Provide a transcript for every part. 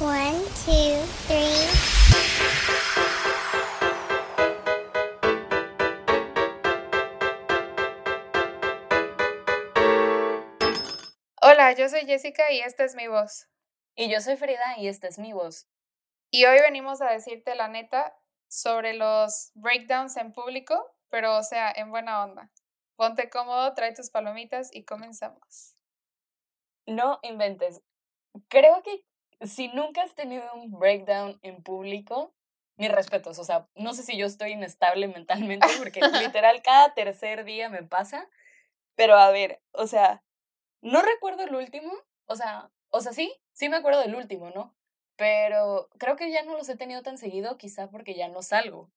One, two, three. Hola, yo soy Jessica y esta es mi voz. Y yo soy Frida y esta es mi voz. Y hoy venimos a decirte la neta sobre los breakdowns en público, pero o sea, en buena onda. Ponte cómodo, trae tus palomitas y comenzamos. No inventes. Creo que si nunca has tenido un breakdown en público, mis respetos. O sea, no sé si yo estoy inestable mentalmente, porque literal cada tercer día me pasa. Pero a ver, o sea, no recuerdo el último. O sea, o sea, sí, sí me acuerdo del último, ¿no? Pero creo que ya no los he tenido tan seguido, quizá porque ya no salgo.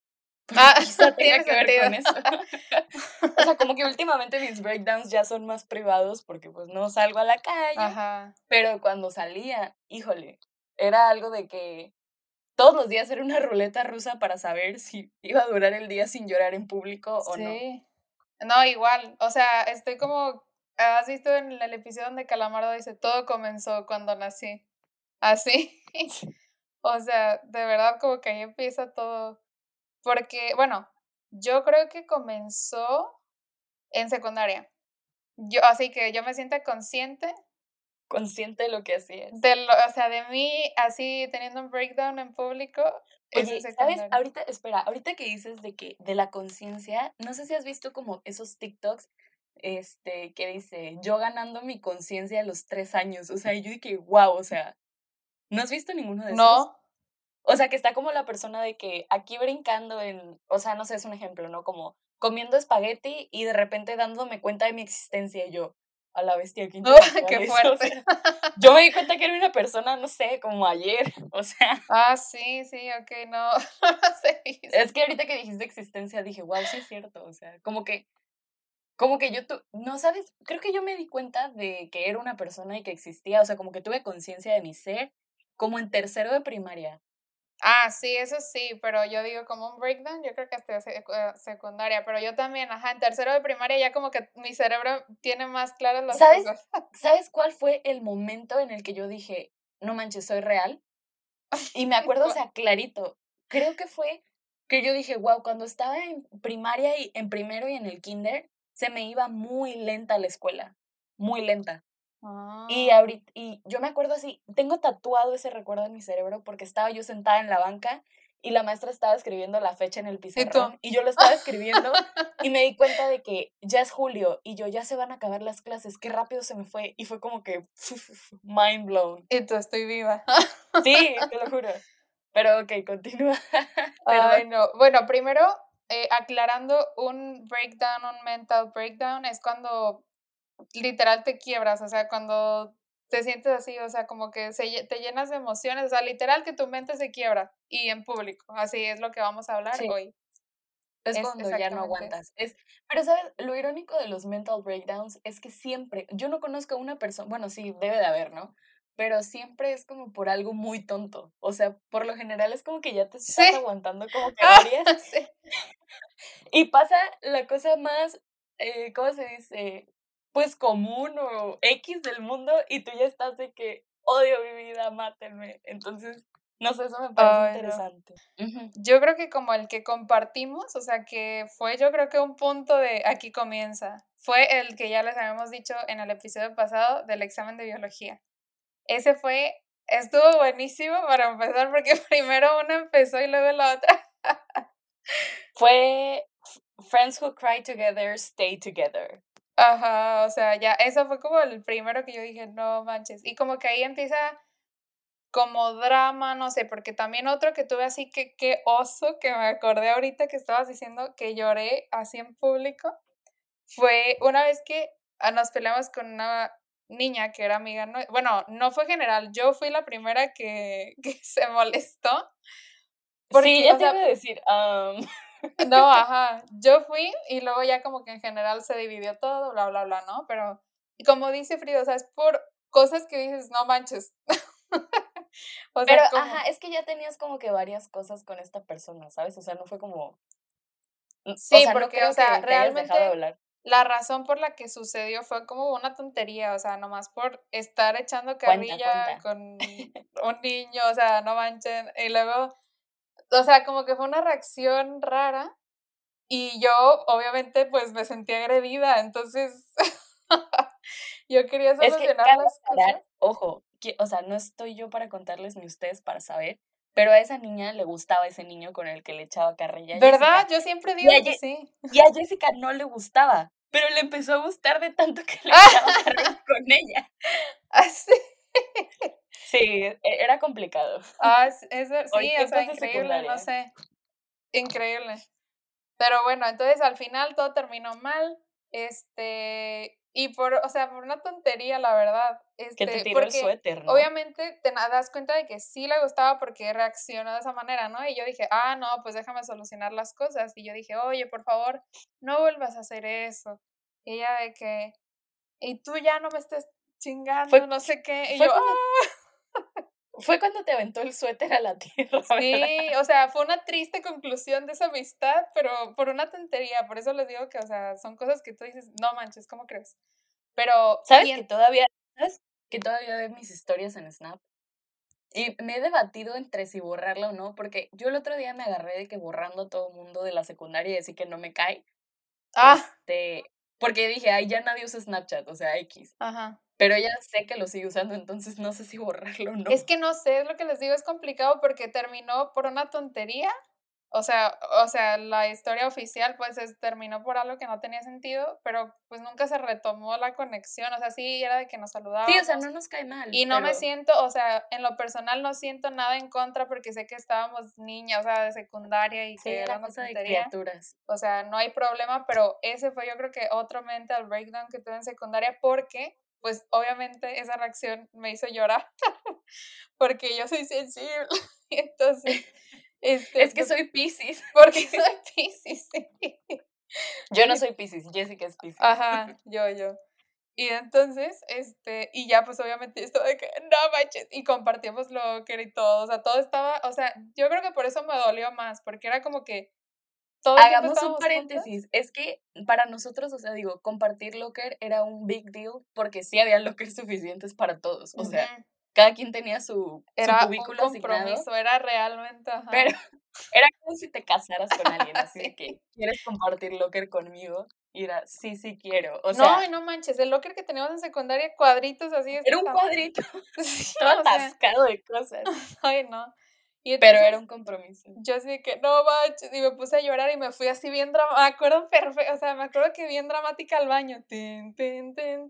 Ah, Quizá tenga tiene que ver sentido. con eso. o sea, como que últimamente mis breakdowns ya son más privados porque pues no salgo a la calle. Ajá. Pero cuando salía, híjole, era algo de que todos los días era una ruleta rusa para saber si iba a durar el día sin llorar en público o no. Sí. No, igual. O sea, estoy como. ¿Has visto en el episodio donde Calamardo dice todo comenzó cuando nací? Así. o sea, de verdad, como que ahí empieza todo. Porque, bueno, yo creo que comenzó en secundaria. Yo, así que yo me siento consciente Consciente de lo que hacías. de lo, o sea, de mí así teniendo un breakdown en público. en Oye, ¿sabes? Ahorita, espera, ahorita que dices de que de la conciencia, no sé si has visto como esos TikToks este, que dice, yo ganando mi conciencia a los tres años. O sea, yo dije, wow, o sea, ¿no has visto ninguno de esos? No, O sea, que está como la persona de que aquí brincando en, o sea, no sé, es un ejemplo, ¿no? Como comiendo espagueti y de repente dándome cuenta de mi existencia y yo, a la bestia, qué Oh, qué eso", o fuerte. sea, yo me di cuenta que era una persona, no sé, como ayer, o sea, Ah, sí, sí, ok, no, no lo sé. es que ahorita que dijiste existencia dije, wow, sí es cierto, o sea, como que, como que yo, tu, no sabes, creo que yo me di cuenta de que era una persona y que existía, o sea, como que tuve conciencia de mi ser, como en tercero de primaria. Ah, sí, eso sí, pero yo digo como un breakdown, yo creo que hasta secu- eh, secundaria, pero yo también, ajá, en tercero de primaria ya como que mi cerebro tiene más claras las ¿Sabes? cosas. ¿Sabes cuál fue el momento en el que yo dije, no manches, soy real? Y me acuerdo, o sea, clarito. Creo que fue que yo dije, wow, cuando estaba en primaria y en primero y en el kinder, se me iba muy lenta la escuela, muy lenta. Y Ah, ahorita, y yo me acuerdo así, tengo tatuado ese recuerdo en mi cerebro porque estaba yo sentada en la banca y la maestra estaba escribiendo la fecha en el pizarrón y yo lo estaba escribiendo y me di cuenta de que ya es julio y yo ya se van a acabar las clases, qué rápido se me fue y fue como que mind blown. y tú estoy viva. Sí, te lo juro. Pero ok, continúa. Ay, no. Bueno, primero, eh, aclarando, un breakdown, un mental breakdown es cuando literal te quiebras, o sea, cuando te sientes así, o sea, como que se, te llenas de emociones, o sea, literal que tu mente se quiebra y en público. Así es lo que vamos a hablar Sí. hoy. Es Es cuando ya no aguantas. Es, pero, ¿sabes? Lo irónico de los mental breakdowns es que siempre, yo no conozco a una persona, bueno, sí, debe de haber, ¿no? Pero siempre es como por algo muy tonto. O sea, por lo general es como que ya te estás Sí. aguantando como que Ah, varias. sí. Y pasa la cosa más, eh, ¿cómo se dice? Pues común o X del mundo y tú ya estás de que odio mi vida, mátenme. Entonces, no sé, eso me parece no. interesante. Yo creo que como el que compartimos, o sea, que fue yo creo que un punto de aquí comienza, fue el que ya les habíamos dicho en el episodio pasado del examen de biología. Ese fue, estuvo buenísimo para empezar porque primero uno empezó y luego la otra. Fue Friends Who Cry Together, Stay Together. Ajá, o sea, ya, eso fue como el primero que yo dije, no manches. Y como que ahí empieza como drama, no sé, porque también otro que tuve así que qué oso, que me acordé ahorita que estabas diciendo que lloré así en público, fue una vez que ah, nos peleamos con una niña que era amiga, nue- bueno, no fue general, yo fui la primera que, que se molestó. Porque, sí, ya te sea, iba a decir. um, no, ajá, yo fui y luego ya como que en general se dividió todo, bla, bla, bla, ¿no? Pero, como dice Frida, o sea, es por cosas que dices, no manches. o sea, pero, como, ajá, es que ya tenías como que varias cosas con esta persona, ¿sabes? O sea, no fue como. Sí, o sea, no porque, creo o sea, de realmente- la razón por la que sucedió fue como una tontería, o sea, nomás por estar echando Cuenta, carrilla cuenta. con un niño, o sea, no manchen. Y luego, o sea, como que fue una reacción rara. Y yo, obviamente, pues me sentí agredida, entonces yo quería Es que solucionar las cosas. ojo, que- o sea, no estoy yo para contarles ni ustedes para saber, pero a esa niña le gustaba ese niño con el que le echaba carrilla ¿Verdad? Jessica. Yo siempre digo que sí. y a Jessica no le gustaba, pero le empezó a gustar de tanto que le echaba carrilla con ella. Así. Sí, e- era complicado. Ah, es- eso, O sí, o sea, increíble, no sé. Increíble. Pero bueno, entonces al final todo terminó mal. Este, y por, o sea, por una tontería, la verdad. Que te Este, tiró el suéter, ¿no? obviamente te das cuenta de que sí le gustaba porque reaccionó de esa manera, ¿no? Y yo dije, ah, no, pues déjame solucionar las cosas. Y yo dije, oye, por favor, no vuelvas a hacer eso. Y ella de que, y tú ya no me estés chingando, Fue- no sé qué. Y yo, cuando- ah. Fue cuando te aventó el suéter a la tierra, ¿verdad? Sí, o sea, fue una triste conclusión de esa amistad, pero por una tontería, por eso les digo que, o sea, son cosas que tú dices, no manches, ¿cómo crees? Pero, ¿Sabes que todavía, ¿sabes que todavía veo mis historias en Snap? Y me he debatido entre si borrarla o no, porque yo el otro día me agarré de que borrando a todo el mundo de la secundaria y decir que no me cae. ah, Este, porque dije, ay, ya nadie usa Snapchat, o sea, X. ajá. Pero ya sé que lo sigue usando, entonces no sé si borrarlo o no. Es que no sé, es lo que les digo, es complicado porque terminó por una tontería. O sea, o sea, la historia oficial pues es- terminó por algo que no tenía sentido, pero pues nunca se retomó la conexión. O sea, sí era de que nos saludábamos. Sí, o sea, no nos cae mal. Y no me siento, o sea, en lo personal no siento nada en contra porque sé que estábamos niñas, o sea, de secundaria y Sí, que era cosa de criaturas. O sea, no hay problema, pero ese fue yo creo que otro mental breakdown que tuve en secundaria porque, pues obviamente esa reacción me hizo llorar porque yo soy sensible. Entonces, este, Es que soy Pisces. porque soy Piscis, sí. Yo no soy Pisces, Jessica es Pisces. Ajá, yo, yo. Y entonces, este, y ya pues obviamente esto de que, no manches, y compartíamos lo que era y todo, o sea, todo estaba, o sea, yo creo que por eso me dolió más, porque era como que todo Hagamos un juntas. paréntesis. Es que para nosotros, o sea, digo, compartir locker era un big deal porque sí había lockers suficientes para todos. O sea. Cada quien tenía su, su era un cubículo asignado. compromiso, era realmente, ajá. Pero era como si te casaras con alguien, así Sí. que quieres compartir locker conmigo. Y era, sí, sí quiero. O no, sea, no manches, el locker que teníamos en secundaria, cuadritos así. era un cuadrito Sí, todo sea, atascado de cosas. ay, no. Y Pero era un compromiso. Yo así que, no manches, y me puse a llorar y me fui así bien dramática, me acuerdo perfecto, o sea, me acuerdo que bien dramática al baño, tin, tin, tin,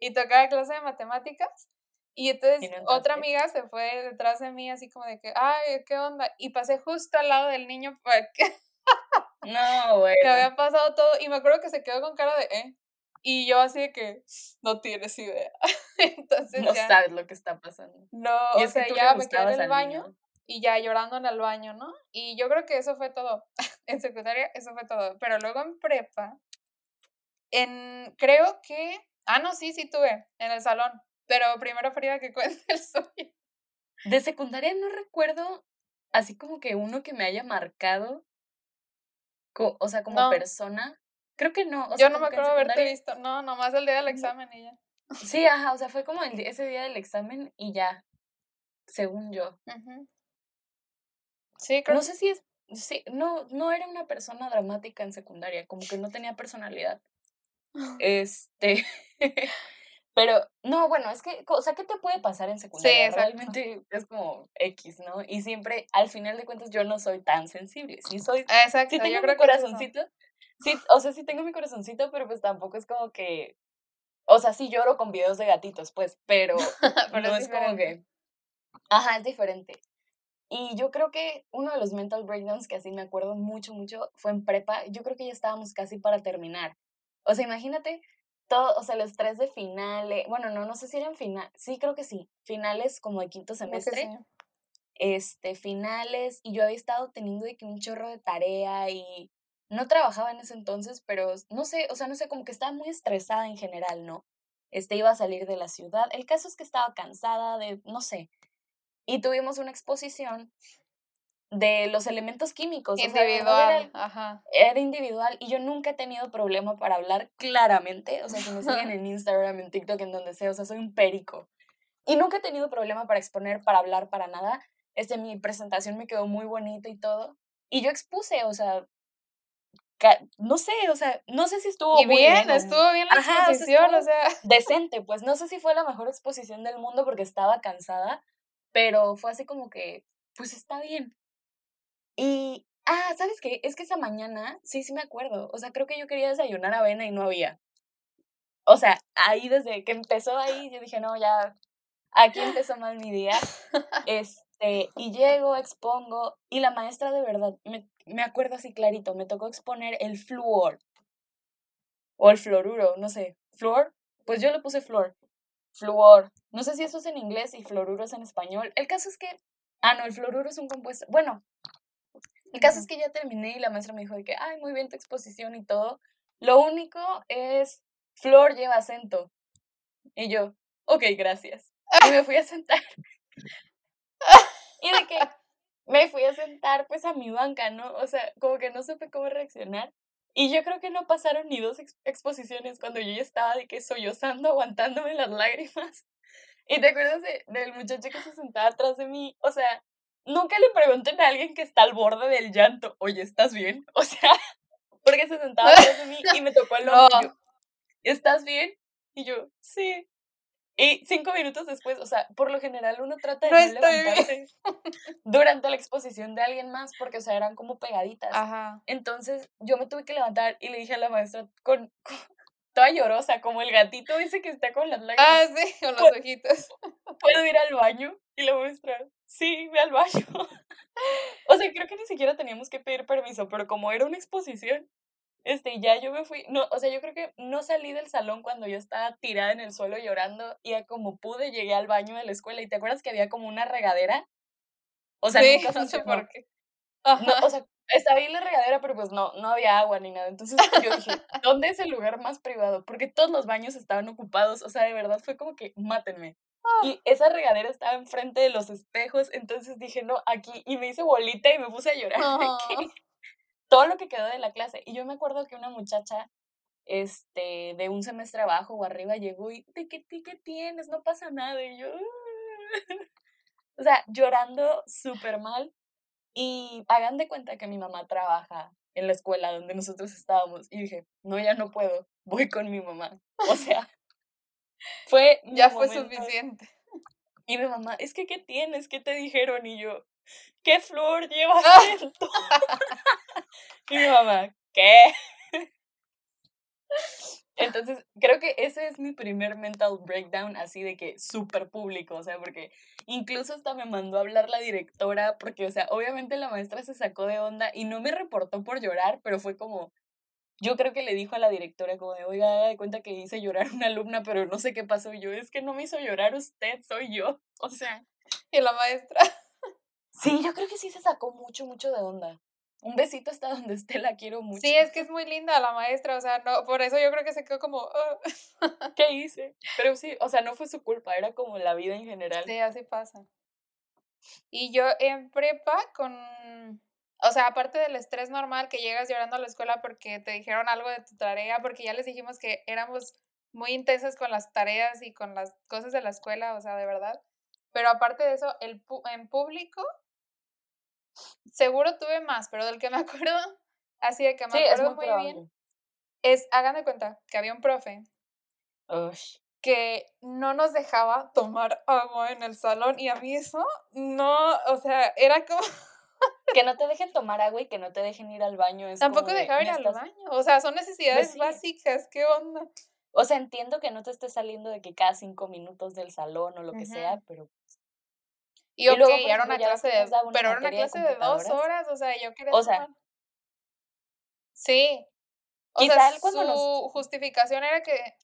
y tocaba clase de matemáticas, y entonces no otra amiga se fue detrás de mí así como de que, ay, ¿qué onda? Y pasé justo al lado del niño pues, que, No, güey. que había pasado todo, y me acuerdo que se quedó con cara de, ¿eh? Y yo así de que, no tienes idea. Entonces No ya, sabes lo que está pasando. no, Y o sea, ya me quedé en el baño niño. y ya llorando en el baño, ¿no? Y yo creo que eso fue todo. en secundaria eso fue todo. Pero luego en prepa, en, creo que, ah, no, sí, sí tuve, en el salón. Pero primero Frida que cuente el suyo. De secundaria no recuerdo así como que uno que me haya marcado, o sea, como No. persona. Creo que no. o Yo sea, no me acuerdo haberte visto. No, nomás el día del examen y ya. Sí, ajá, o sea, fue como el, ese día del examen y ya, según yo. Sí, creo No sé si es, sí, no, no era una persona dramática en secundaria, como que no tenía personalidad. Este, pero, no, bueno, es que, o sea, ¿qué te puede pasar en secundaria? exacto. Realmente es como X, ¿no? Y siempre, al final de cuentas, yo no soy tan sensible, sí soy, Exacto, sí yo tengo mi es eso. corazoncito, sí, o sea, sí tengo mi corazoncito, pero pues tampoco es como que, o sea, sí lloro con videos de gatitos, pues, pero Pero no es es como que, ajá, es diferente. Y yo creo que uno de los mental breakdowns que así me acuerdo mucho, mucho fue en prepa. Yo creo que ya estábamos casi para terminar. O sea, imagínate todo, o sea, los tres de finales. Bueno, no, no sé si eran finales. Sí, creo que sí. Finales como de quinto semestre. Este, finales. Y yo había estado teniendo de que un chorro de tarea y no trabajaba en ese entonces, pero no sé, o sea, no sé, como que estaba muy estresada en general, ¿no? Este, iba a salir de la ciudad. El caso es que estaba cansada de, no sé. Y tuvimos una exposición de los elementos químicos. Individual, ajá. Era individual y yo nunca he tenido problema para hablar claramente. O sea, si me siguen en Instagram, en TikTok, en donde sea, o sea, soy un perico. Y nunca he tenido problema para exponer, para hablar, para nada. Este, mi presentación me quedó muy bonita y todo. Y yo expuse, o sea, no sé, o sea, no sé si estuvo y bien, estuvo bien la exposición, o sea, decente, pues no sé si fue la mejor exposición del mundo porque estaba cansada, pero fue así como que, pues está bien. Y, ah, ¿sabes qué? Es que esa mañana, sí, sí me acuerdo, o sea, creo que yo quería desayunar avena y no había. O sea, ahí desde que empezó ahí, yo dije, no, ya, aquí empezó mal mi día. Este, y llego, expongo, y la maestra de verdad, me, me acuerdo así clarito, me tocó exponer el fluor. O el fluoruro, no sé. ¿Fluor? Pues yo le puse flor. Fluor. No sé si eso es en inglés y fluoruro es en español. El caso es que. Ah, no, el fluoruro es un compuesto. Bueno, el caso es que ya terminé y la maestra me dijo de que, ay, muy bien tu exposición y todo. Lo único es, flor lleva acento. Y yo, ok, gracias. Y me fui a sentar. y de que me fui a sentar pues a mi banca, ¿no? O sea, como que no supe cómo reaccionar. Y yo creo que no pasaron ni dos exposiciones cuando yo ya estaba de que sollozando, aguantándome las lágrimas. ¿Y te acuerdas del muchacho que se sentaba atrás de mí? O sea, nunca le pregunten a alguien que está al borde del llanto, oye, ¿estás bien? O sea, porque se sentaba atrás de mí y me tocó el hombro. ¿Estás bien? Y yo, sí. Y cinco minutos después, o sea, por lo general uno trata de no, levantarse durante la exposición de alguien más porque, o sea, eran como pegaditas. Ajá. Entonces yo me tuve que levantar y le dije a la maestra con, toda llorosa, como el gatito dice que está con las lágrimas. Ah, sí, con los ojitos. ¿Puedo ir al baño? Y la maestra, sí, ve al baño. o sea, creo que ni siquiera teníamos que pedir permiso, pero como era una exposición, este, ya yo me fui, no, o sea, yo creo que no salí del salón cuando yo estaba tirada en el suelo llorando y como pude llegué al baño de la escuela y te acuerdas que había como una regadera? O sea, sí, nunca no sé por qué. No, o sea, estaba ahí la regadera, pero pues no, no había agua ni nada. Entonces yo dije, ¿dónde es el lugar más privado? Porque todos los baños estaban ocupados. O sea, de verdad fue como que mátenme. Y ah. esa regadera estaba enfrente de los espejos. Entonces dije, no, aquí. Y me hice bolita y me puse a llorar. todo lo que quedó de la clase. Y yo me acuerdo que una muchacha este, de un semestre abajo o arriba llegó y, ¿de qué, qué tienes? No pasa nada. Y yo, o sea, llorando súper mal. Y hagan de cuenta que mi mamá trabaja en la escuela donde nosotros estábamos. Y dije, no, ya no puedo, voy con mi mamá. O sea, fue... Ya fue suficiente. Y mi mamá, es que, ¿qué tienes? ¿Qué te dijeron? Y yo, ¿qué flor llevas acento? y mi mamá, ¿qué? Entonces, creo que ese es mi primer mental breakdown, así de que súper público, o sea, porque incluso hasta me mandó a hablar la directora, porque, o sea, obviamente la maestra se sacó de onda y no me reportó por llorar, pero fue como, yo creo que le dijo a la directora como de, oiga, haga de cuenta que hice llorar a una alumna, pero no sé qué pasó yo, es que no me hizo llorar usted, soy yo, o sea. Y la maestra. Sí, yo creo que sí se sacó mucho, mucho de onda. Un besito hasta donde esté, la quiero mucho. Sí, es que es muy linda la maestra, o sea, no, por eso yo creo que se quedó como, ¿qué hice? Pero sí, o sea, no fue su culpa, era como la vida en general. Sí, así pasa. Y yo en prepa con, o sea, aparte del estrés normal que llegas llorando a la escuela porque te dijeron algo de tu tarea, porque ya les dijimos que éramos muy intensas con las tareas y con las cosas de la escuela, o sea, de verdad. Pero aparte de eso, el en público Seguro tuve más, pero del que me acuerdo, así de que me acuerdo muy, bien, es, hagan de cuenta que había un profe que no nos dejaba tomar agua en el salón y a mí eso no, o sea, era como... que no te dejen tomar agua y que no te dejen ir al baño. Es Tampoco dejaba ir al baño, o sea, son pues necesidades básicas, ¿qué onda? O sea, entiendo que no te estés saliendo de que cada cinco minutos del salón o lo que sea, pero y, ok, luego, era una clase de, pero era una clase de, dos horas, o sea, yo quería O sea. Sí. O sea, su justificación era que,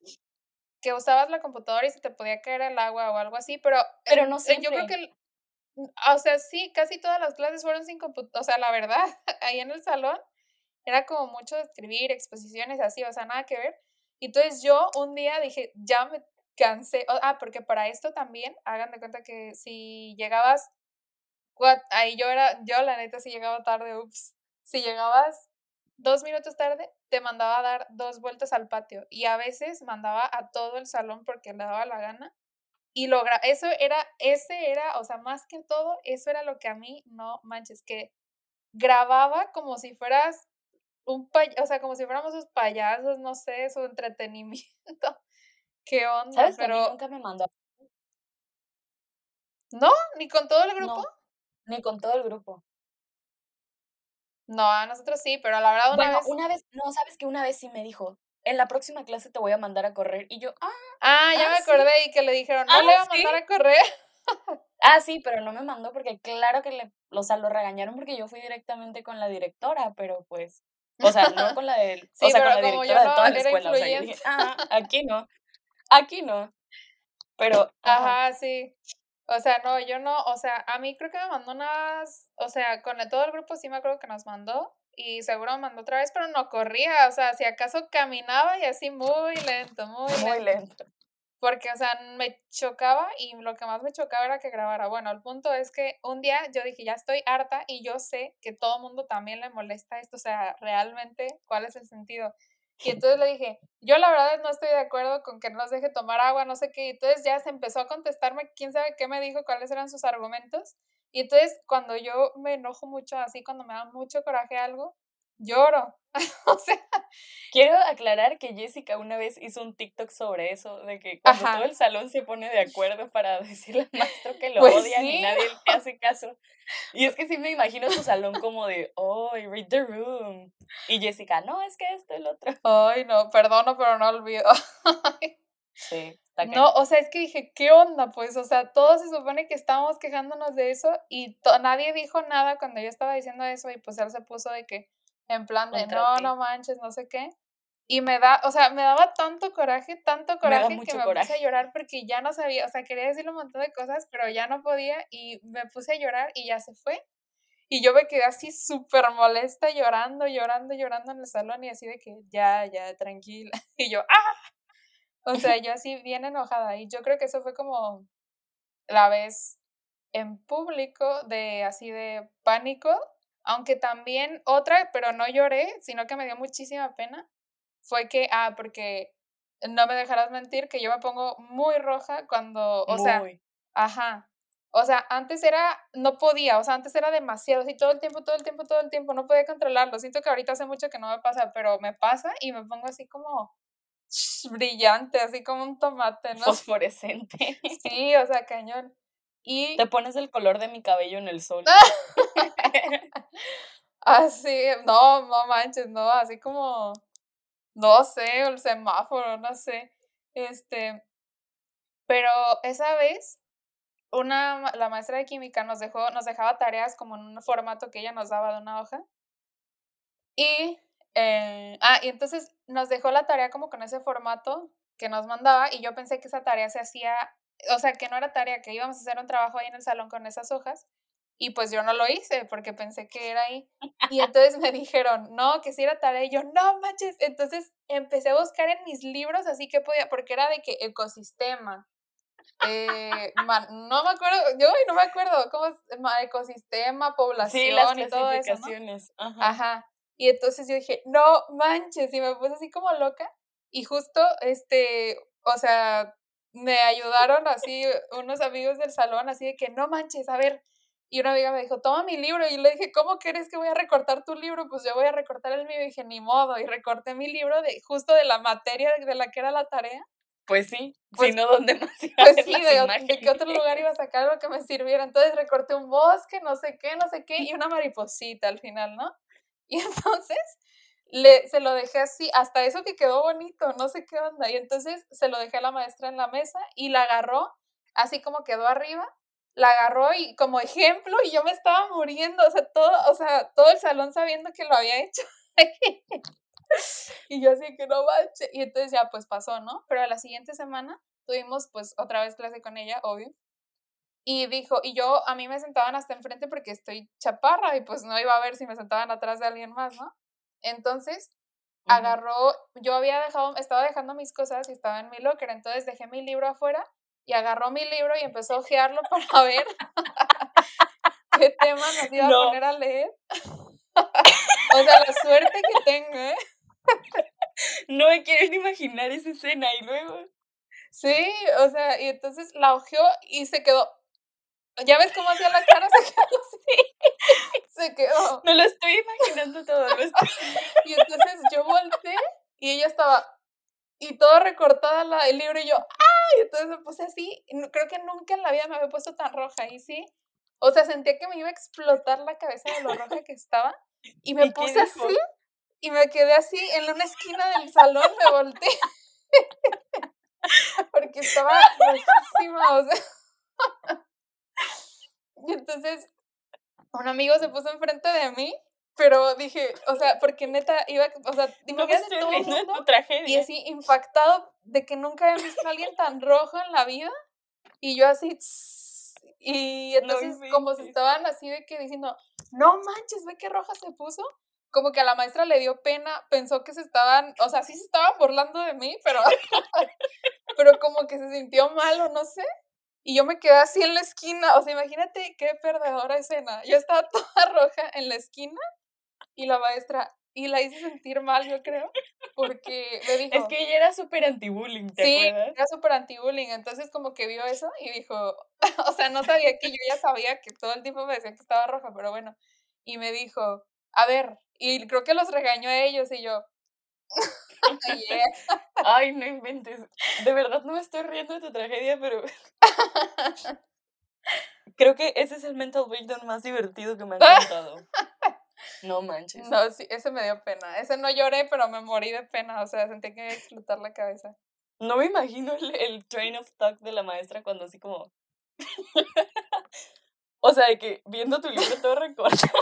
que usabas la computadora y se te podía caer el agua o algo así, pero, pero no sé. yo creo que, o sea, sí, casi todas las clases fueron sin computadora, o sea, la verdad, ahí en el salón era como mucho escribir, exposiciones así, o sea, nada que ver. Entonces yo un día dije, ya me cansé, ah, porque para esto también, hagan de cuenta que si llegabas ahí yo era, yo la neta si llegaba tarde, ups. Si llegabas dos minutos tarde, te mandaba a dar dos vueltas al patio y a veces mandaba a todo el salón porque le daba la gana y logra, eso era, ese era, o sea, más que todo, eso era lo que a mí, no manches, que grababa como si fueras un payaso, o sea, como si fuéramos sus payasos, no sé, su entretenimiento. ¿Qué onda? ¿Sabes Pero... Que a mí nunca me mandó. ¿No? ¿Ni con todo el grupo? ni con todo el grupo. No, a nosotros sí, pero la verdad una bueno, vez... una vez, no, sabes que una vez sí me dijo, en la próxima clase te voy a mandar a correr. Y yo, ah. Ah, ya ah, me acordé y que le dijeron, no ah, le va a mandar a correr. ah, sí, pero no me mandó porque claro que le, o sea, lo regañaron porque yo fui directamente con la directora, pero pues, o sea, no con la del, o sea, con la directora de toda la escuela. O sea, yo dije, ah, aquí no, aquí no. Pero, ajá sí. O sea, no, yo no, o sea, a mí creo que me mandó unas, o sea, con todo el grupo sí me acuerdo que nos mandó y seguro me mandó otra vez, pero no corría, o sea, si acaso caminaba y así muy lento, muy, muy lento. Porque, o sea, me chocaba y lo que más me chocaba era que grabara. Bueno, el punto es que un día yo dije, ya estoy harta y yo sé que todo el mundo también le molesta esto, o sea, realmente, ¿cuál es el sentido? Y entonces le dije, yo la verdad no estoy de acuerdo con que nos deje tomar agua, no sé qué. Y entonces ya se empezó a contestarme, quién sabe qué me dijo, cuáles eran sus argumentos. Y entonces cuando yo me enojo mucho, así cuando me da mucho coraje algo, lloro. o sea. Quiero aclarar que Jessica una vez hizo un TikTok sobre eso, de que cuando todo el salón se pone de acuerdo para decirle al maestro que lo pues odian y nadie le hace caso. Y es que sí me imagino su salón como de, oh, read the room. Y Jessica, no, es que esto, el otro. Ay, no, perdono, pero no olvido. Sí. No, o sea, es que dije, ¿qué onda? Pues, o sea, todos se supone que estábamos quejándonos de eso y nadie dijo nada cuando yo estaba diciendo eso y pues él se puso de que, en plan de, no, no manches, no sé qué. Y me da, o sea, me daba tanto coraje, tanto coraje que me puse a llorar porque ya no sabía, o sea, quería decirle un montón de cosas, pero ya no podía y me puse a llorar y ya se fue. Y yo me quedé así súper molesta, llorando, llorando, llorando en el salón y así de que ya, ya, tranquila. Y yo, ¡ah! O sea, yo así bien enojada. Y yo creo que eso fue como la vez en público de así de pánico, aunque también otra, pero no lloré, sino que me dio muchísima pena, fue que, ah, porque no me dejarás mentir que yo me pongo muy roja cuando, o sea, ajá. O sea, antes era, no podía, o sea, antes era demasiado, así todo el tiempo, todo el tiempo, todo el tiempo, no podía controlarlo. Siento que ahorita hace mucho que no me pasa, pero me pasa y me pongo así como brillante, así como un tomate, ¿no? Fosforescente. Sí, o sea, cañón. Y... Te pones el color de mi cabello en el sol. así, no, no manches, no, así como, no sé, el semáforo, no sé. Este, pero esa vez, una, la maestra de química nos dejó, nos dejaba tareas como en un formato que ella nos daba de una hoja. Y eh, ah, y entonces nos dejó la tarea como con ese formato que nos mandaba y yo pensé que esa tarea se hacía, o sea, que no era tarea, que íbamos a hacer un trabajo ahí en el salón con esas hojas y pues yo no lo hice porque pensé que era ahí. Y entonces me dijeron, no, que sí era tarea y yo, no manches. Entonces empecé a buscar en mis libros así que podía, porque era de que ecosistema. Eh, no me acuerdo, yo no me acuerdo cómo es ecosistema, población y todo eso. ¿no? Ajá. Ajá. Y entonces yo dije, no manches, y me puse así como loca. Y justo, este, o sea, me ayudaron así unos amigos del salón, así de que, no manches, a ver. Y una amiga me dijo, toma mi libro. Y le dije, ¿cómo quieres que voy a recortar tu libro? Pues yo voy a recortar el mío. Y dije, ni modo. Y recorté mi libro de justo de la materia de la que era la tarea. Pues sí, pues, si no, ¿dónde más iba Pues sí, de, de, qué otro lugar iba a sacar algo que me sirviera. Entonces recorté un bosque, no sé qué, no sé qué, y una mariposita al final, ¿no? Y entonces le, se lo dejé así, hasta eso que quedó bonito, no sé qué onda. Y entonces se lo dejé a la maestra en la mesa y la agarró, así como quedó arriba, la agarró y como ejemplo y yo me estaba muriendo, o sea, todo, o sea, todo el salón sabiendo que lo había hecho. y yo así que no manche. Y entonces ya pues pasó, ¿no? Pero a la siguiente semana tuvimos pues otra vez clase con ella, obvio. Y dijo, y yo, a mí me sentaban hasta enfrente porque estoy chaparra y pues no iba a ver si me sentaban atrás de alguien más, ¿no? Entonces, agarró, yo había dejado, estaba dejando mis cosas y estaba en mi locker, entonces dejé mi libro afuera y agarró mi libro y empezó a ojearlo para ver. qué tema nos iba a poner a leer. o sea, la suerte que tengo, ¿eh? No me quieren imaginar esa escena y luego. Sí, o sea, y entonces la ojeó y se quedó. ¿Ya ves cómo hacía la cara? Se quedó así. Se quedó. Me lo estoy imaginando todo. Estoy... Y entonces yo volteé y ella estaba. Y todo recortada la, el libro y yo, ¡ay! Entonces me puse así. Creo que nunca en la vida me había puesto tan roja. Y sí. O sea, sentía que me iba a explotar la cabeza de lo roja que estaba. Y me puse así. Y me quedé así en una esquina del salón, me volteé. Porque estaba rojísima, o sea. Entonces, un amigo se puso enfrente de mí, pero dije, o sea, porque neta iba, o sea, imagínate todo el mundo y así impactado de que nunca había visto a alguien tan rojo en la vida. Y yo así, y entonces como se estaban así de que diciendo, no manches, ve qué roja se puso. Como que a la maestra le dio pena, pensó que se estaban, o sea, sí se estaban burlando de mí, pero, pero como que se sintió mal o no sé. Y yo me quedé así en la esquina, o sea, imagínate qué perdedora escena. Yo estaba toda roja en la esquina y la maestra, y la hice sentir mal, yo creo, porque me dijo... Es que ella era súper anti-bullying, ¿te sí, acuerdas? era súper anti-bullying, entonces como que vio eso y dijo, o sea, no sabía que yo ya sabía que todo el tiempo me decía que estaba roja, pero bueno, y me dijo, a ver, y creo que los regañó a ellos y yo... Ay, no inventes. De verdad no me estoy riendo de tu tragedia, pero creo que ese es el mental breakdown más divertido que me han contado. No manches. No, sí, ese me dio pena. Ese no lloré, pero me morí de pena. O sea, sentí que me iba a explotar la cabeza. No me imagino el, el train of thought de la maestra cuando así como. o sea, de que viendo tu libro todo recortado.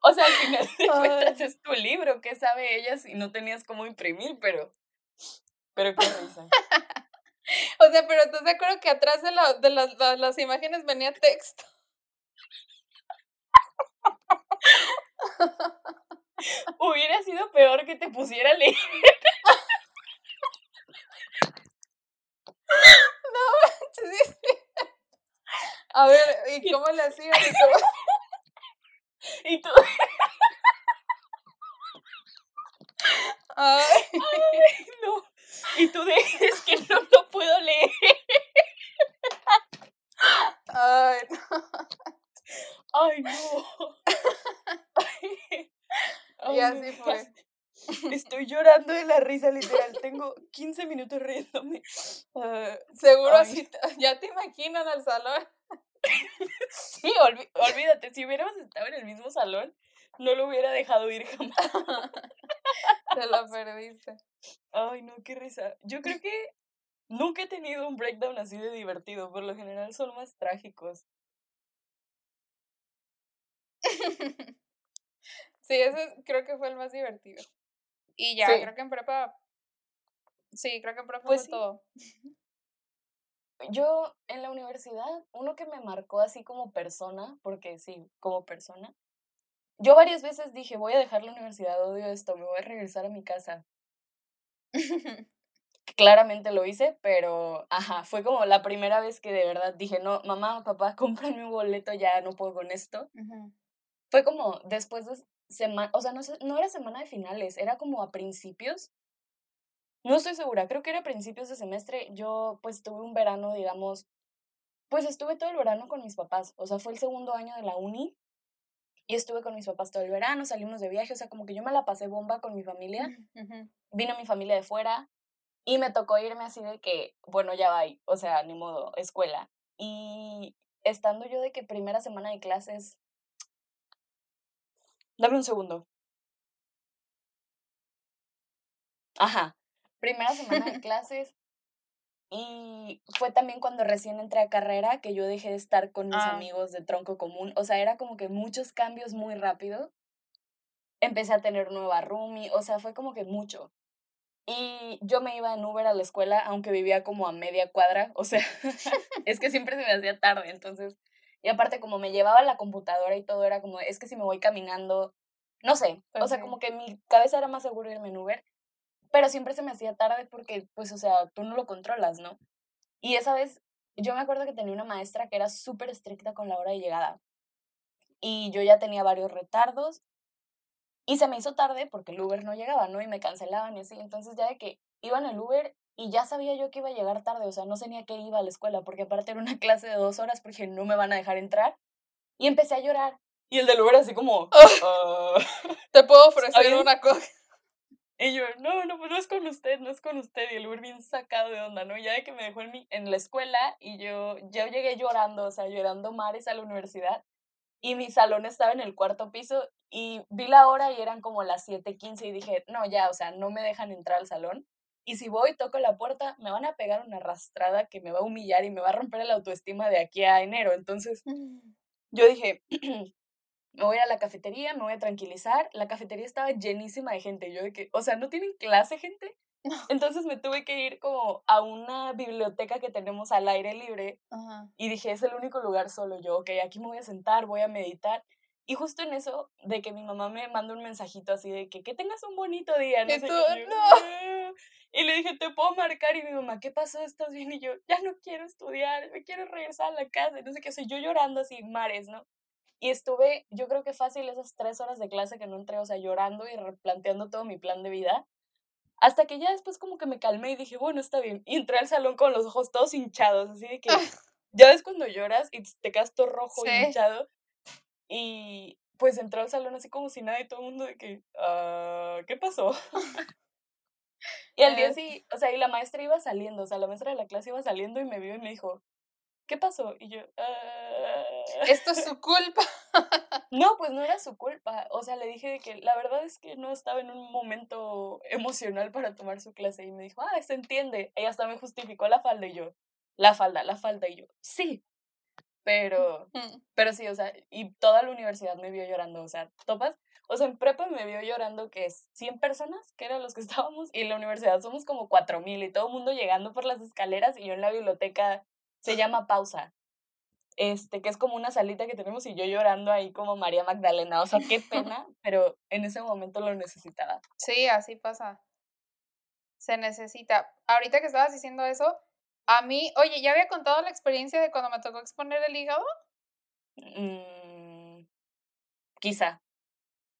O sea, al final de cuentas es tu libro, ¿qué sabe ella si no tenías cómo imprimir? Pero, pero qué risa. o sea, pero ¿estás de acuerdo que atrás de, la, de las, las, las imágenes venía texto? Hubiera sido peor que te pusiera a leer. no, sí, sí. A ver, ¿y cómo le hacían? Y tú. Ay. Ay, no. Y tú dices que no lo puedo leer. Ay, no. Ay, no. Ay. Y así fue. Estoy llorando de la risa, literal. Tengo 15 minutos riéndome. Uh, seguro Ay. así, ya te imaginan al salón. Sí, olvídate, si hubiéramos estado en el mismo salón, no lo hubiera dejado ir jamás. Te lo perdiste. Ay, no, qué risa. Yo creo que nunca he tenido un breakdown así de divertido. Por lo general son más trágicos. Sí, ese creo que fue el más divertido. Y ya, sí. creo que en prepa. Sí, creo que en prepa pues fue sí. todo. Yo en la universidad, uno que me marcó así como persona, porque sí, como persona, yo varias veces dije, voy a dejar la universidad, odio esto, me voy a regresar a mi casa. Claramente lo hice, pero, ajá, fue como la primera vez que de verdad dije, no, mamá, papá, cómprame un boleto, ya no puedo con esto. Uh -huh. Fue como después de semana, o sea, no, no era semana de finales, era como a principios. No estoy segura, creo que era a principios de semestre. Yo pues tuve un verano, digamos, pues estuve todo el verano con mis papás. O sea, fue el segundo año de la uni y estuve con mis papás todo el verano, salimos de viaje, o sea, como que yo me la pasé bomba con mi familia. Uh -huh. Vino mi familia de fuera y me tocó irme así de que, bueno, ya va, o sea, ni modo, escuela. Y estando yo de que primera semana de clases... Dame un segundo. Ajá, primera semana de clases. Y fue también cuando recién entré a carrera que yo dejé de estar con mis ah. amigos de tronco común. O sea, era como que muchos cambios muy rápido. Empecé a tener nueva roomie, o sea, fue como que mucho. Y yo me iba en Uber a la escuela, aunque vivía como a media cuadra. O sea, es que siempre se me hacía tarde, entonces. Y aparte, como me llevaba la computadora y todo, era como, es que si me voy caminando, no sé. Okay. O sea, como que mi cabeza era más seguro irme en Uber pero siempre se me hacía tarde porque, pues, o sea, tú no lo controlas, ¿no? Y esa vez yo me acuerdo que tenía una maestra que era súper estricta con la hora de llegada. Y yo ya tenía varios retardos. Y se me hizo tarde porque el Uber no llegaba, ¿no? Y me cancelaban y así. Entonces ya de que iba en el Uber y ya sabía yo que iba a llegar tarde. O sea, no sé ni a qué iba a la escuela porque aparte era una clase de dos horas porque no me van a dejar entrar. Y empecé a llorar. Y el del Uber así como... "Ah". Te puedo ofrecer una cosa. Y yo, no, no, pues no es con usted, no es con usted. Y el Uber bien sacado de onda, ¿no? Ya de que me dejó en, mi, en la escuela y yo, yo llegué llorando, o sea, llorando mares a la universidad. Y mi salón estaba en el cuarto piso y vi la hora y eran como las 7:15 y dije, no, ya, o sea, no me dejan entrar al salón. Y si voy, toco la puerta, me van a pegar una arrastrada que me va a humillar y me va a romper la autoestima de aquí a enero. Entonces yo dije, me voy a la cafetería, me voy a tranquilizar. La cafetería estaba llenísima de gente. Yo de que, o sea, ¿no tienen clase, gente? Entonces me tuve que ir como a una biblioteca que tenemos al aire libre y dije, es el único lugar solo yo, ok, aquí me voy a sentar, voy a meditar. Y justo en eso, de que mi mamá me manda un mensajito así de que, que tengas un bonito día, no sé tú, y yo, "No". "No". Y le dije, ¿te puedo marcar? Y mi mamá, ¿qué pasó? ¿Estás bien? Y yo, ya no quiero estudiar, me quiero regresar a la casa, no sé qué, soy yo llorando así, mares, ¿no? Y estuve, yo creo que fácil esas tres horas de clase que no entré, o sea, llorando y replanteando todo mi plan de vida. Hasta que ya después como que me calmé y dije, bueno, está bien. Y entré al salón con los ojos todos hinchados, así de que, ya ves cuando lloras y te quedas todo rojo y hinchado. Y pues entré al salón así como si nada y todo el mundo de que, "Ah, ¿qué pasó? y al día Eh. sí, o sea, y la maestra iba saliendo, o sea, la maestra de la clase iba saliendo y me vio y me dijo, ¿qué pasó? Y yo, "Ah". Esto es su culpa. No, pues no era su culpa. O sea, le dije de que la verdad es que no estaba en un momento emocional para tomar su clase. Y me dijo, ah, se entiende. Ella hasta me justificó la falda y yo, la falda, la falda. Y yo, sí. Pero, pero sí, o sea, y toda la universidad me vio llorando. O sea, ¿topas? O sea, en prepa me vio llorando que es 100 personas, que eran los que estábamos, y en la universidad somos como 4000 y todo el mundo llegando por las escaleras y yo en la biblioteca, se llama pausa este, que es como una salita que tenemos y yo llorando ahí como María Magdalena. O sea, qué pena, pero en ese momento lo necesitaba. Sí, así pasa. Se necesita. Ahorita que estabas diciendo eso, a mí, oye, ¿ya había contado la experiencia de cuando me tocó exponer el hígado? Mm, quizá,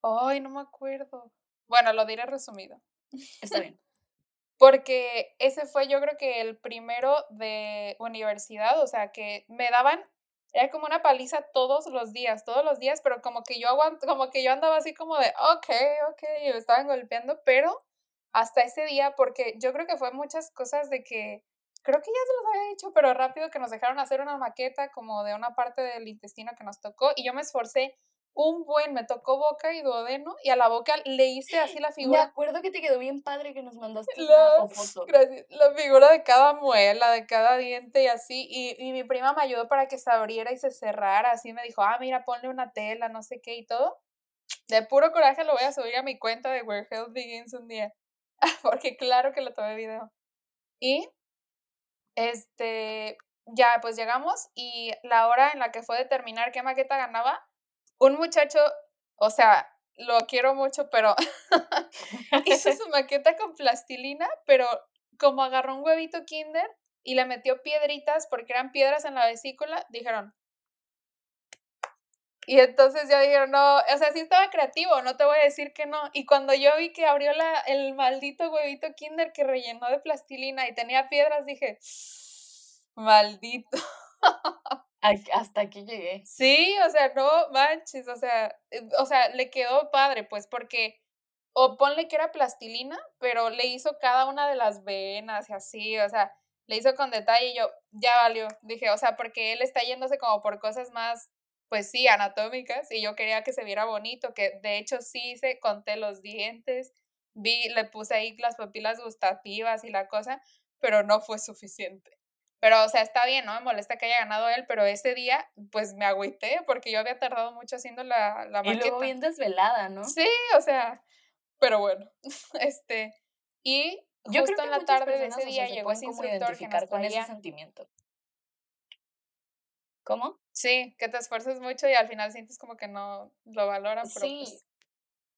Ay, no me acuerdo. Bueno, lo diré resumido. está bien. Porque ese fue yo creo que el primero de universidad, o sea, que me daban, era como una paliza todos los días, todos los días, pero como que yo aguant, como que yo andaba así como de, ok, ok, y me estaban golpeando, pero hasta ese día, porque yo creo que fue muchas cosas de que, creo que ya se los había dicho, pero rápido que nos dejaron hacer una maqueta como de una parte del intestino que nos tocó, y yo me esforcé un buen, me tocó boca y duodeno, y a la boca le hice así la Me figura acuerdo que te quedó bien padre que nos mandaste la, una foto. gracias, la figura de cada muela, de cada diente y así. Y, y mi prima me ayudó para que se abriera y se cerrara. Así me dijo, ah, mira, ponle una tela, no sé qué y todo. De puro coraje lo voy a subir a mi cuenta de Where Health Begins un día. Porque claro que lo tomé video. Y este, ya pues llegamos y la hora en la que fue determinar qué maqueta ganaba, un muchacho, o sea, lo quiero mucho, pero hizo su maqueta con plastilina, pero como agarró un huevito kinder y le metió piedritas porque eran piedras en la vesícula, dijeron. Y entonces ya dijeron, no, o sea, sí estaba creativo, no te voy a decir que no. Y cuando yo vi que abrió la, el maldito huevito kinder que rellenó de plastilina y tenía piedras, dije, maldito. Hasta aquí llegué. Sí, o sea, no manches, o sea, eh, o sea, le quedó padre, pues, porque, o ponle que era plastilina, pero le hizo cada una de las venas y así, o sea, le hizo con detalle y yo, ya valió, dije, o sea, porque él está yéndose como por cosas más, pues sí, anatómicas, y yo quería que se viera bonito, que de hecho sí hice, conté los dientes, vi, le puse ahí las papilas gustativas y la cosa, pero no fue suficiente. Pero, o sea, está bien, no me molesta que haya ganado él, pero ese día, pues me agüité porque yo había tardado mucho haciendo la, la Y maqueta. luego bien desvelada, ¿no? Sí, o sea, pero bueno, este, y Yo justo creo que en la tarde de ese o día sea, se llegó ese instructor que nos con ese sentimiento. ¿Cómo? sí, que te esfuerzas mucho y al final sientes como que no lo valoran, pero Sí. pues,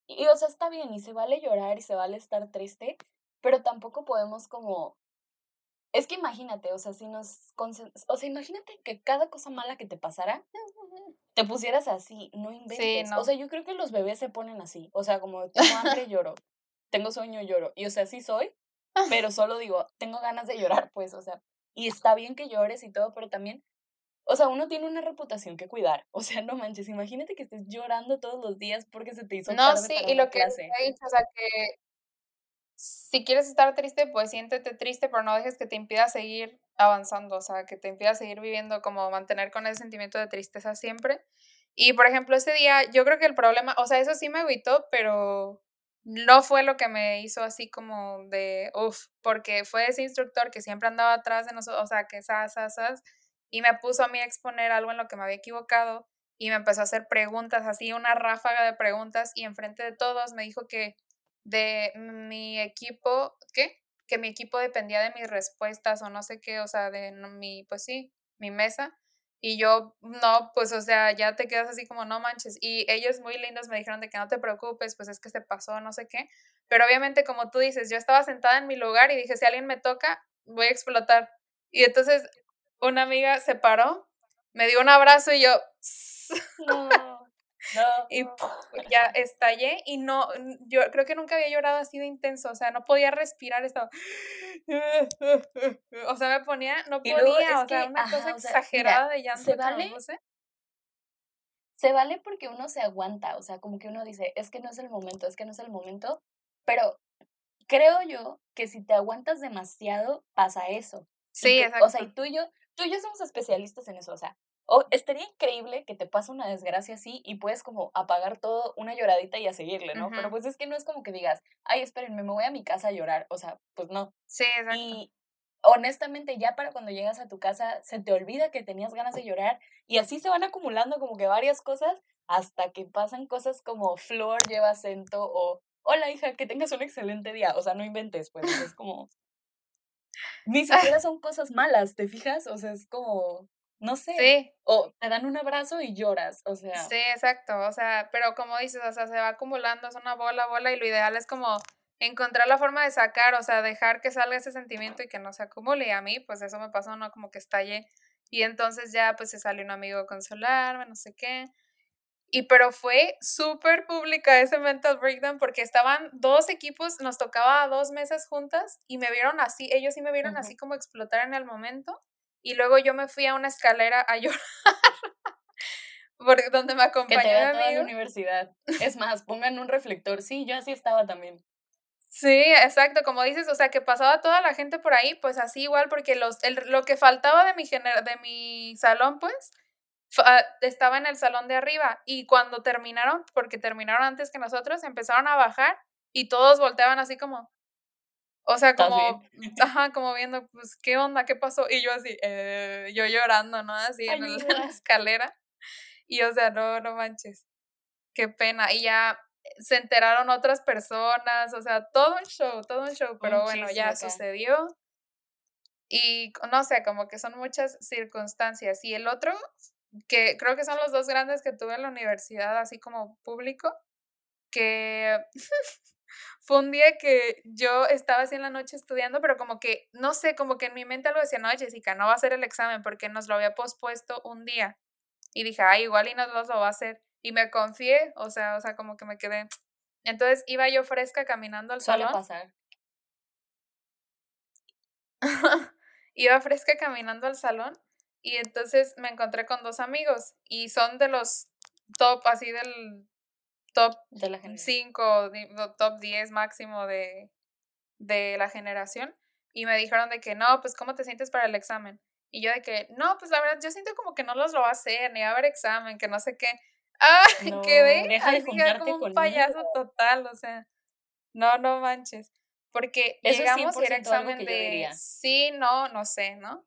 Y o sea, está bien y se vale llorar y se vale estar triste, pero tampoco podemos como Es que imagínate, o sea, si nos... O sea, imagínate que cada cosa mala que te pasara, te pusieras así, no inventes. O sea, yo creo que los bebés se ponen así. O sea, como tengo hambre, lloro. Tengo sueño, lloro. Y o sea, sí soy, pero solo digo, tengo ganas de llorar, pues, o sea, y está bien que llores y todo, pero también, o sea, uno tiene una reputación que cuidar. O sea, no manches, imagínate que estés llorando todos los días porque se te hizo no, sí, y lo que he dicho, o sea, que si quieres estar triste, pues siéntete triste, pero no dejes que te impida seguir avanzando, o sea, que te impida seguir viviendo, como mantener con ese sentimiento de tristeza siempre. Y por ejemplo, ese día, yo creo que el problema, o sea, eso sí me agüitó, pero no fue lo que me hizo así como de, uff, porque fue ese instructor que siempre andaba atrás de nosotros, o sea, que esas, esas, y me puso a mí a exponer algo en lo que me había equivocado y me empezó a hacer preguntas, así una ráfaga de preguntas y enfrente de todos me dijo que de mi equipo, ¿qué? Que mi equipo dependía de mis respuestas o no sé qué, o sea, de mi, pues sí, mi mesa. Y yo, no, pues, o sea, ya te quedas así como, no manches. Y ellos muy lindos me dijeron de que no te preocupes, pues es que se pasó, no sé qué. Pero obviamente, como tú dices, yo estaba sentada en mi lugar y dije, si alguien me toca, voy a explotar. Y entonces una amiga se paró, me dio un abrazo y yo... No. Y ya estallé y no, yo creo que nunca había llorado así de intenso, o sea, no podía respirar, estaba, o sea, me ponía, no podía, o sea, una cosa exagerada de llanto. ¿Se vale? Se vale porque uno se aguanta, o sea, como que uno dice, es que no es el momento, es que no es el momento, pero creo yo que si te aguantas demasiado, pasa eso. Sí, exacto. O sea, y tú y yo, tú y yo somos especialistas en eso, o sea, o estaría increíble que te pase una desgracia así y puedes como apagar todo, una lloradita y a seguirle, ¿no? Pero pues es que no es como que digas, ay, espérenme, me voy a mi casa a llorar. O sea, pues no. Sí, exacto. Y honestamente, ya para cuando llegas a tu casa, se te olvida que tenías ganas de llorar y así se van acumulando como que varias cosas hasta que pasan cosas como Flor lleva acento o hola hija, que tengas un excelente día. O sea, no inventes, pues es como... Ni siquiera son cosas malas, ¿te fijas? O sea, es como no sé. Sí. O te dan un abrazo y lloras, o sea. Sí, exacto, o sea, pero como dices, o sea, se va acumulando, es una bola, bola, y lo ideal es como encontrar la forma de sacar, o sea, dejar que salga ese sentimiento y que no se acumule. Y a mí, pues eso me pasó, ¿no? Como que estalle. Y entonces ya, pues se salió un amigo a consolarme, no sé qué. Y pero fue súper pública ese mental breakdown porque estaban dos equipos, nos tocaba dos mesas juntas y me vieron así, ellos sí me vieron así como explotar en el momento y luego yo me fui a una escalera a llorar. Porque donde me acompañó que te vea toda la universidad. Es más, pongan un reflector. Sí, yo así estaba también. Sí, exacto, como dices, o sea, que pasaba toda la gente por ahí, pues así igual, porque los, el, lo que faltaba de mi, de mi salón, pues, ah, estaba en el salón de arriba. Y cuando terminaron, porque terminaron antes que nosotros, empezaron a bajar y todos volteaban así como, o sea, como, ajá, como viendo, pues, ¿qué onda? ¿Qué pasó? Y yo así, eh, yo llorando, ¿no? Así en, la escalera. Y o sea, no, no manches. Qué pena. Y ya se enteraron otras personas, o sea, todo un show, todo un show, pero bueno, ya sucedió. Y no sé, como que son muchas circunstancias. Y el otro, que creo que son los dos grandes que tuve en la universidad, así como público, que fue un día que yo estaba así en la noche estudiando, pero como que, no sé, como que en mi mente algo decía, no, Jessica, no va a hacer el examen porque nos lo había pospuesto un día. Y dije, ah, igual y nos lo va a hacer. Y me confié, o sea, o sea, como que me quedé. Entonces iba yo fresca caminando al salón. pasar. iba fresca caminando al salón y entonces me encontré con dos amigos y son de los top así del top 5, top 10 máximo de, de la generación. Y me dijeron de que no, pues ¿cómo te sientes para el examen? Y yo de que, no, pues la verdad, yo siento como que no los lo va a hacer, ni va a haber examen, que no sé qué. Ah, no, quedé deja de como un payaso total, o sea, no, no manches. Porque llegamos y era examen de sí, no, no sé, ¿no?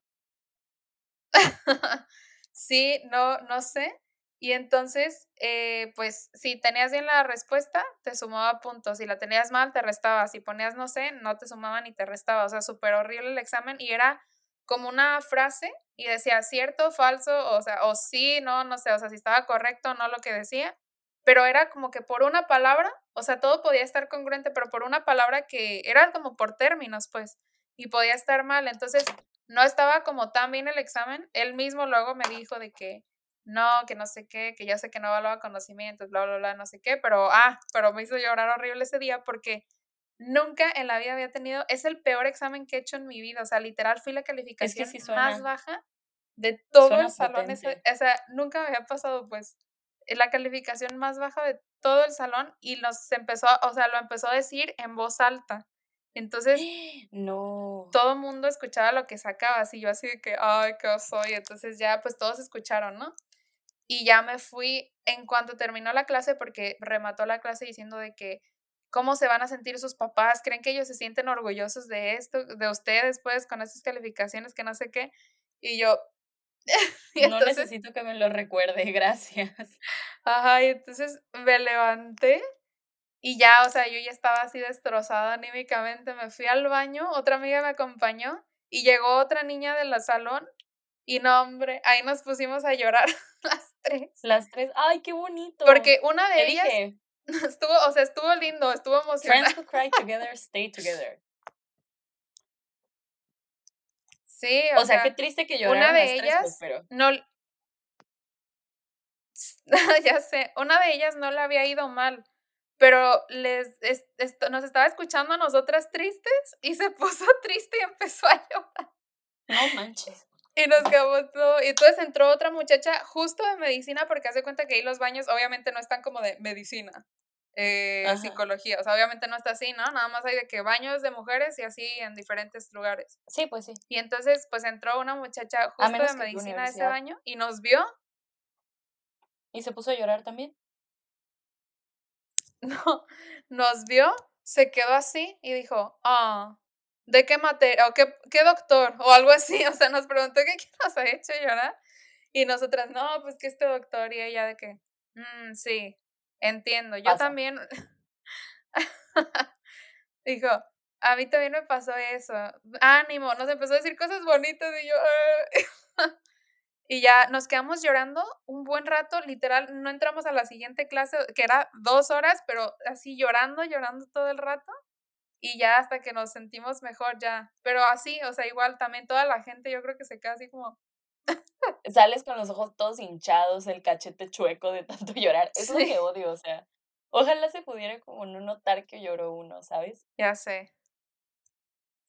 sí, no, no sé. Y entonces, eh, pues si tenías bien la respuesta, te sumaba puntos. Si la tenías mal, te restaba. Si ponías no sé, no te sumaba ni te restaba. O sea, súper horrible el examen y era como una frase y decía cierto, falso, o sea, o sí, no, no sé, o sea, si estaba correcto no lo que decía. Pero era como que por una palabra, o sea, todo podía estar congruente, pero por una palabra que era como por términos, pues. y podía estar mal. Entonces, no estaba como tan bien el examen. Él mismo luego me dijo de que no, que no sé qué, que ya sé que no evaluaba conocimientos, bla, bla, bla, no sé qué, pero, ah, pero me hizo llorar horrible ese día porque nunca en la vida había tenido, es el peor examen que he hecho en mi vida, o sea, literal fui la calificación más baja de todo el salón, o sea, nunca me había pasado pues la calificación más baja de todo el salón y nos empezó, o sea, lo empezó a decir en voz alta. Entonces, no. Todo el mundo escuchaba lo que sacaba, así yo así de que, ay, qué soy. Entonces ya, pues todos escucharon, ¿no? Y ya me fui en cuanto terminó la clase, porque remató la clase diciendo de que, ¿cómo se van a sentir sus papás? ¿Creen que ellos se sienten orgullosos de esto, de ustedes, pues, con esas calificaciones que no sé qué? Y yo... no necesito que me lo recuerde, gracias. Ajá, y entonces me levanté y ya, o sea, yo ya estaba así destrozada anímicamente. Me fui al baño, otra amiga me acompañó y llegó otra niña de la salón. Y no, hombre, ahí nos pusimos a llorar las tres. Las tres, ay, qué bonito. Porque una de ellas estuvo, o sea, estuvo lindo, estuvo emocionante. Friends who cry together stay together. Sí, o, sea, qué triste que lloraran Una de pues, ellas pero... no ya sé, una de ellas no le había ido mal, pero les nos estaba escuchando a nosotras tristes y se puso triste y empezó a llorar. No manches. Y nos quedamos todo. Y entonces entró otra muchacha justo de medicina, porque hace cuenta que ahí los baños obviamente no están como de medicina, eh, psicología. O sea, obviamente no está así, ¿no? Nada más hay de que baños de mujeres y así en diferentes lugares. Sí, pues sí. Y entonces, pues entró una muchacha justo de medicina a ese baño y nos vio. ¿Y se puso a llorar también? no, nos vio, se quedó así y dijo, ah, ¿de qué materia? ¿O qué, qué doctor? O algo así, o sea, nos preguntó qué nos ha hecho llorar. Y nosotras, no, pues que este doctor y ella de que, mm, sí, entiendo. Yo también, dijo, a mí también me pasó eso. Ánimo, nos empezó a decir cosas bonitas y yo, y ya nos quedamos llorando un buen rato, literal, no entramos a la siguiente clase, que era dos horas, pero así llorando, llorando todo el rato. Y ya hasta que nos sentimos mejor ya. Pero así, o sea, igual también toda la gente yo creo que se queda así como... Sales con los ojos todos hinchados, el cachete chueco de tanto llorar. Eso es lo que odio, o sea. Ojalá se pudiera como no notar que lloró uno, ¿sabes? Ya sé.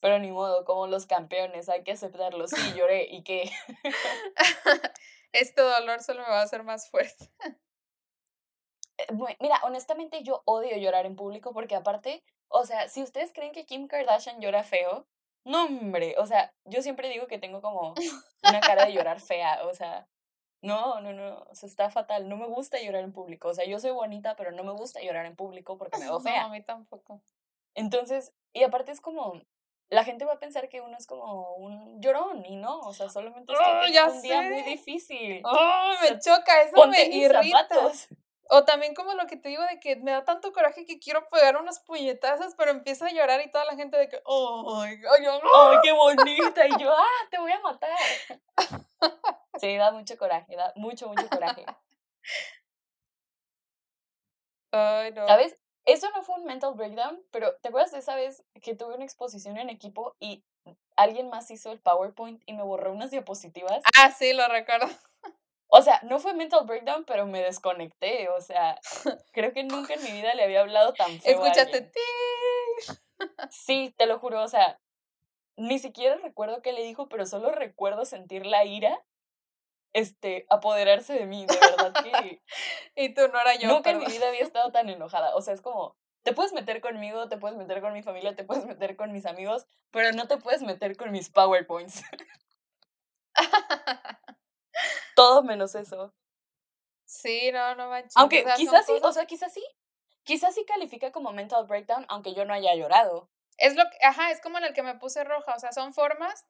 Pero ni modo, como los campeones, hay que aceptarlo. Sí, lloré y qué. este dolor solo me va a hacer más fuerte. Eh, mira, honestamente yo odio llorar en público porque aparte, o sea, si ustedes creen que Kim Kardashian llora feo, no hombre, o sea, yo siempre digo que tengo como una cara de llorar fea, o sea, no, no, no, o sea, está fatal, no me gusta llorar en público, o sea, yo soy bonita, pero no me gusta llorar en público porque me veo fea. No, a mí tampoco. Entonces, y aparte es como, la gente va a pensar que uno es como un llorón y no, o sea, solamente es oh, un día muy difícil. Oh, me choca, eso me irrita. O también como lo que te digo de que me da tanto coraje que quiero pegar unas puñetazas, pero empiezo a llorar y toda la gente de que, ay, ay, ay, qué bonita. Y yo, ah, te voy a matar. Sí, da mucho coraje, da mucho, mucho coraje. Ay, no. ¿Sabes? Eso no fue un mental breakdown, pero ¿te acuerdas de esa vez que tuve una exposición en equipo y alguien más hizo el PowerPoint y me borró unas diapositivas? Ah, sí, lo recuerdo. O sea, no fue mental breakdown, pero me desconecté. O sea, creo que nunca en mi vida le había hablado tan feo. Escuchaste. Sí, te lo juro. O sea, ni siquiera recuerdo qué le dijo, pero solo recuerdo sentir la ira este, apoderarse de mí, de verdad que... y tú no era yo. Nunca en mi vida había estado tan enojada, o sea, es como, te puedes meter conmigo, te puedes meter con mi familia, te puedes meter con mis amigos, pero no te puedes meter con mis PowerPoints. Todo menos eso. Sí, no, no manches. Aunque quizás sí, o sea, quizás sí. Quizás sí califica como mental breakdown, aunque yo no haya llorado. Es lo que, ajá, es como en el que me puse roja, o sea, son formas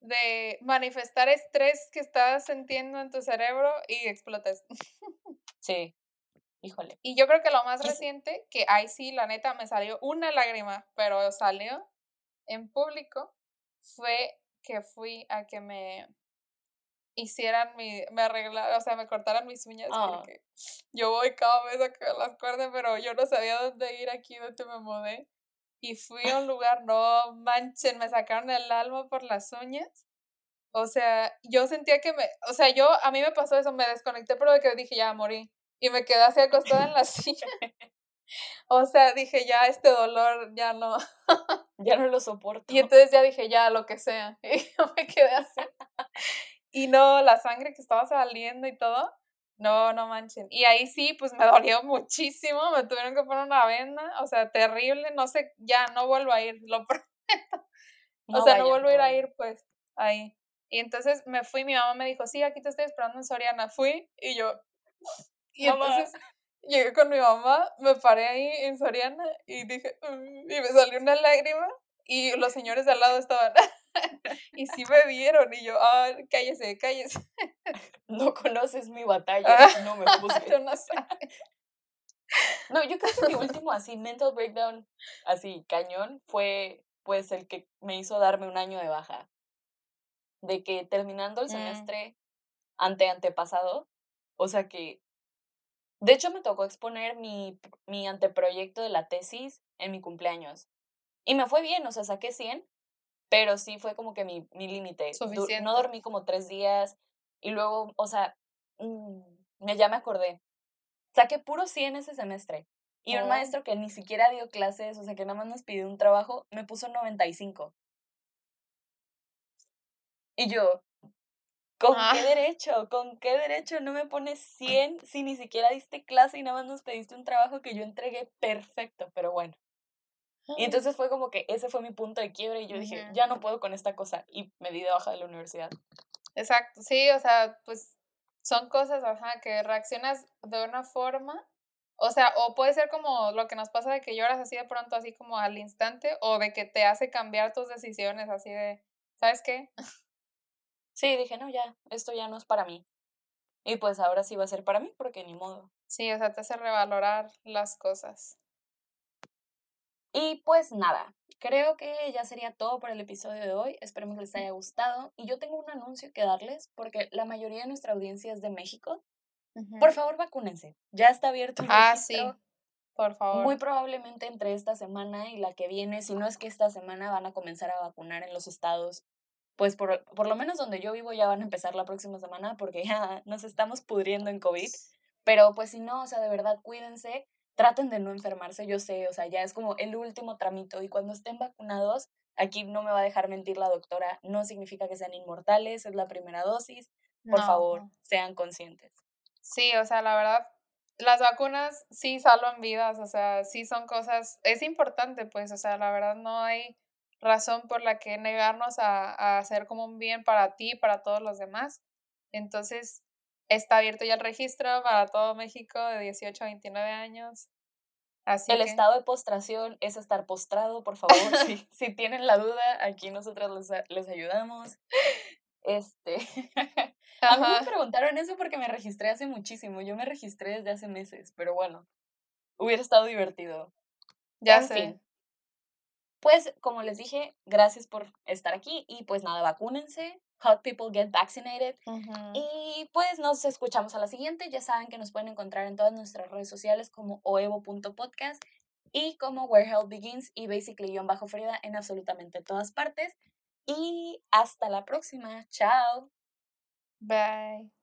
de manifestar estrés que estás sintiendo en tu cerebro y explotas. Sí, híjole. Y yo creo que lo más reciente, que ahí sí, la neta, me salió una lágrima, pero salió en público, fue que fui a que me hicieran mi, me arreglaran, o sea, me cortaran mis uñas, ah. porque yo voy cada vez a que las corten, pero yo no sabía dónde ir aquí donde me mudé. y fui a un lugar, no manchen, me sacaron el alma por las uñas. O sea, yo sentía que me, o sea, yo, a mí me pasó eso, me desconecté, pero de que dije, ya morí. Y me quedé así acostada en la silla. O sea, dije, ya este dolor, ya no. Ya no lo soporto. Y entonces ya dije, ya, lo que sea. Y yo me quedé así. Y no, la sangre que estaba saliendo y todo, no, no manchen. Y ahí sí, pues me dolió muchísimo, me tuvieron que poner una venda, o sea, terrible, no sé, ya no vuelvo a ir, lo prometo. o sea, no vuelvo a ir a ir, pues, ahí. Y entonces me fui, mi mamá me dijo, sí, aquí te estoy esperando en Soriana. Fui y yo, y entonces llegué con mi mamá, me paré ahí en Soriana y dije, mm", y me salió una lágrima y los señores de al lado estaban, y sí me vieron y yo, ah, cállese, cállese. No conoces mi batalla, no me puse. no No, yo creo que mi último así mental breakdown, así cañón, fue pues el que me hizo darme un año de baja. De que terminando el Mm. semestre ante antepasado, o sea que de hecho me tocó exponer mi, mi anteproyecto de la tesis en mi cumpleaños. Y me fue bien, o sea, saqué 100, pero sí fue como que mi, mi límite. No dormí como tres días y luego, o sea, mm, me- ya me acordé. Saqué puro 100 ese semestre. Y un Oh. maestro que ni siquiera dio clases, o sea, que nada más nos pidió un trabajo, me puso 95. Y yo, ¿con Ah. qué derecho? ¿Con qué derecho no me pones 100 si ni siquiera diste clase y nada más nos pediste un trabajo que yo entregué perfecto? Pero bueno. Y entonces fue como que ese fue mi punto de quiebre y yo dije, ya no puedo con esta cosa. Y me di de baja de la universidad. Exacto, sí, o sea, pues son cosas, ajá, que reaccionas de una forma, o sea, o puede ser como lo que nos pasa de que lloras así de pronto, así como al instante, o de que te hace cambiar tus decisiones, así de, ¿sabes qué? Sí, dije, no, ya, esto ya no es para mí. Y pues ahora sí va a ser para mí porque ni modo. Sí, o sea, te hace revalorar las cosas. Y pues nada, creo que ya sería todo por el episodio de hoy. Esperemos les haya gustado. Y yo tengo un anuncio que darles porque la mayoría de nuestra audiencia es de México. Por favor, vacúnense. Ya está abierto el Ah, sí, por favor. Muy probablemente entre esta semana y la que viene, si no es que esta semana van a comenzar a vacunar en los estados. Pues por, por lo menos donde yo vivo ya van a empezar la próxima semana porque ya nos estamos pudriendo en COVID. Pero pues si no, o sea, de verdad cuídense, traten de no enfermarse, yo sé, o sea, ya es como el último tramito y cuando estén vacunados, aquí no me va a dejar mentir la doctora, no significa que sean inmortales, es la primera dosis, por No, favor, sean conscientes. Sí, o sea, la verdad, las vacunas sí salvan vidas, o sea, sí son cosas, es importante, pues, o sea, la verdad no hay razón por la que negarnos a, a hacer como un bien para ti y para todos los demás. Entonces, está abierto ya el registro para todo México de 18 a 29 años. Así el que, estado de postración es estar postrado, por favor. si, si tienen la duda, aquí nosotras les, les ayudamos. Este. a mí me preguntaron eso porque me registré hace muchísimo. Yo me registré desde hace meses, pero bueno, hubiera estado divertido. ya en sé. fin. Pues, como les dije, gracias por estar aquí y pues nada, vacúnense. Hot people get vaccinated. Y pues nos escuchamos a la siguiente. Ya saben que nos pueden encontrar en todas nuestras redes sociales como oevo.podcast y como Where Health Begins y basically Guión Bajo Frida en absolutamente todas partes. Y hasta la próxima. Chao. Bye.